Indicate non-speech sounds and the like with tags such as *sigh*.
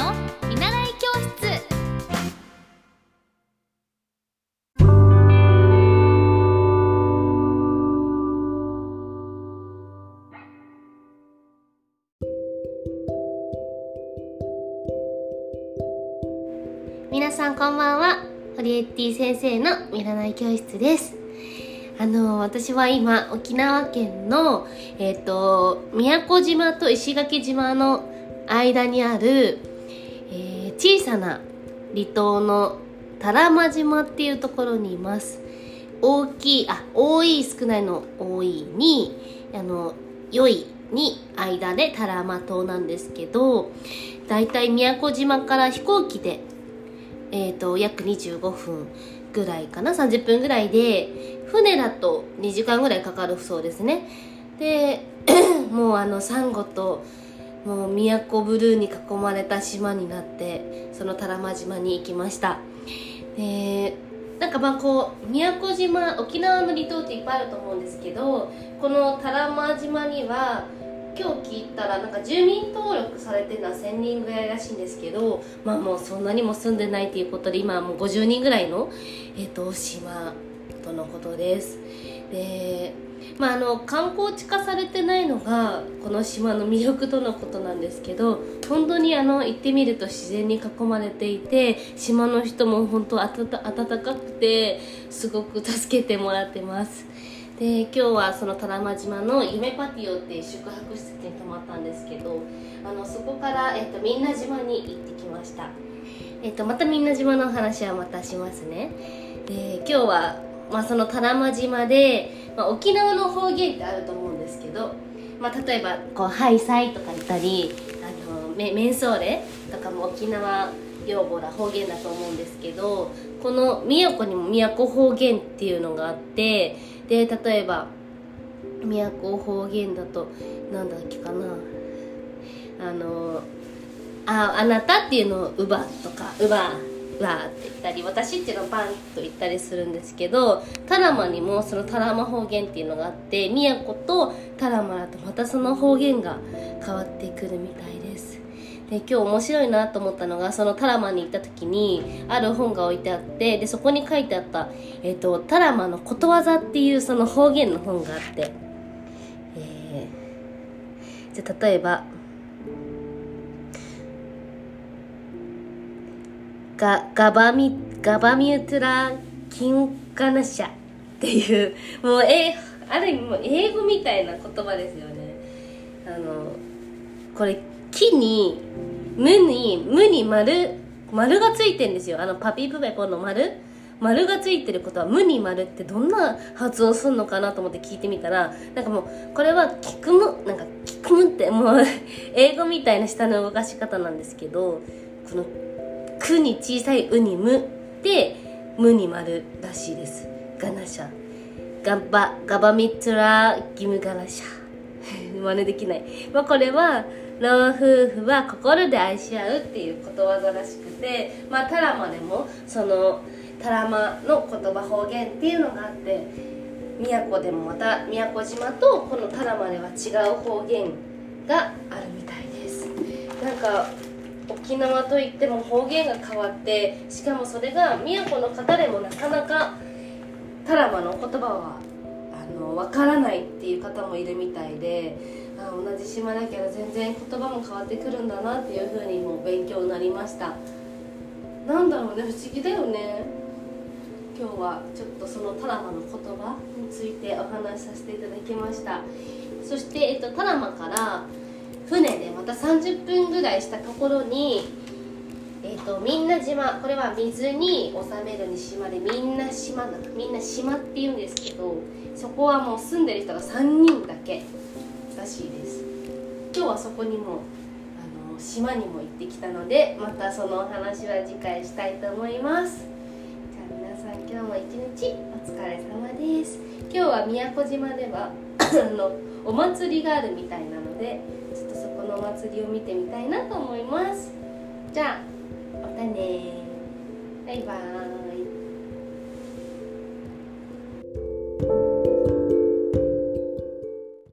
の見習い教室。皆さんこんばんは。ホリエッティ先生の見習い教室です。あの私は今沖縄県のえっ、と宮古島と石垣島の間にある、小さな離島の多良間島っていうところにいます。大きいあ多い少ないの多いにあの良いに間で多良間島なんですけどだいたい宮古島から飛行機でえー、と約25分ぐらいかな30分ぐらいで船だと2時間ぐらいかかるそうですね。で *clears throat* もうあのサンゴともう宮古ブルーに囲まれた島になってその多良間島に行きました。でなんかまあこう宮古島沖縄の離島っていっぱいあると思うんですけどこの多良間島には今日聞いたらなんか住民登録されてるのは1000人ぐらいらしいんですけどまあもうそんなにも住んでないということで今はもう50人ぐらいの、えー、と島とのことです。でまああの観光地化されてないのがこの島の魅力とのことなんですけど本当にあの行ってみると自然に囲まれていて島の人も本当温かくてすごく助けてもらってます。で今日はその多良間島の夢パティオっていう宿泊施設に泊まったんですけどあのそこから、えっと、みんな島に行ってきました、えっと、またみんな島の話はまたしますね。で今日は、まあ、その多良間島で、まあ、沖縄の方言ってあると思うんですけど、まあ、例えばこう「ハイサイ」とか言ったり「あのメメンソーレ」とかも沖縄用語だ方言だと思うんですけどこの宮古にも都方言っていうのがあってで例えば都方言だとなんだっけかな。あのああなたっていうのを「うば」とか「うば」うわって言ったり私っていうのをパンと言ったりするんですけどタラマにもそのタラマ方言っていうのがあって宮古とタラマだとまたその方言が変わってくるみたいです。で今日面白いなと思ったのがそのタラマに行った時にある本が置いてあってでそこに書いてあった、えっとタラマのことわざっていうその方言の本があって、えーじゃあ例えばガガバミガバミュトラキンカナシャっていうもうえある意味もう英語みたいな言葉ですよね。あのこれ木に無に無に丸丸がついてんですよ。あのパピプペポの丸。丸がついてることは無に丸ってどんな発音するのかなと思って聞いてみたらなんかもうこれはキクムなんかキクムってもう英語みたいな下の動かし方なんですけどこの「く」に小さい「う」に「む」で「む」に丸らしいです。ガナシャガバガバミツラギムガナシャ真似できない、まあ、これは老夫婦は心で愛し合うっていうことわざらしくてまあタラマでもそのタラマの言葉方言っていうのがあって宮古でもまた宮古島とこのタラマでは違う方言があるみたいです。なんか沖縄といっても方言が変わってしかもそれが宮古の方でもなかなかタラマの言葉はあの分からないっていう方もいるみたいであ同じ島だけど全然言葉も変わってくるんだなっていうふうにも勉強になりました。なんだろうね不思議だよね。今日はちょっとそのタラマの言葉についてお話しさせていただきました。そして、えっと、タラマから船でまた30分ぐらいしたところに、えっと、みんな島これは水に収めるに島でみんな島だみんな島っていうんですけどそこはもう住んでる人が3人だけらしいです。今日はそこにもあの島にも行ってきたのでまたそのお話は次回したいと思います。じゃあ皆さん今日も一日お疲れ様です。今日は宮古島では *clears throat* あのお祭りがあるみたいなのでちょっとそこのお祭りを見てみたいなと思います。じゃあまたねバイバーイ。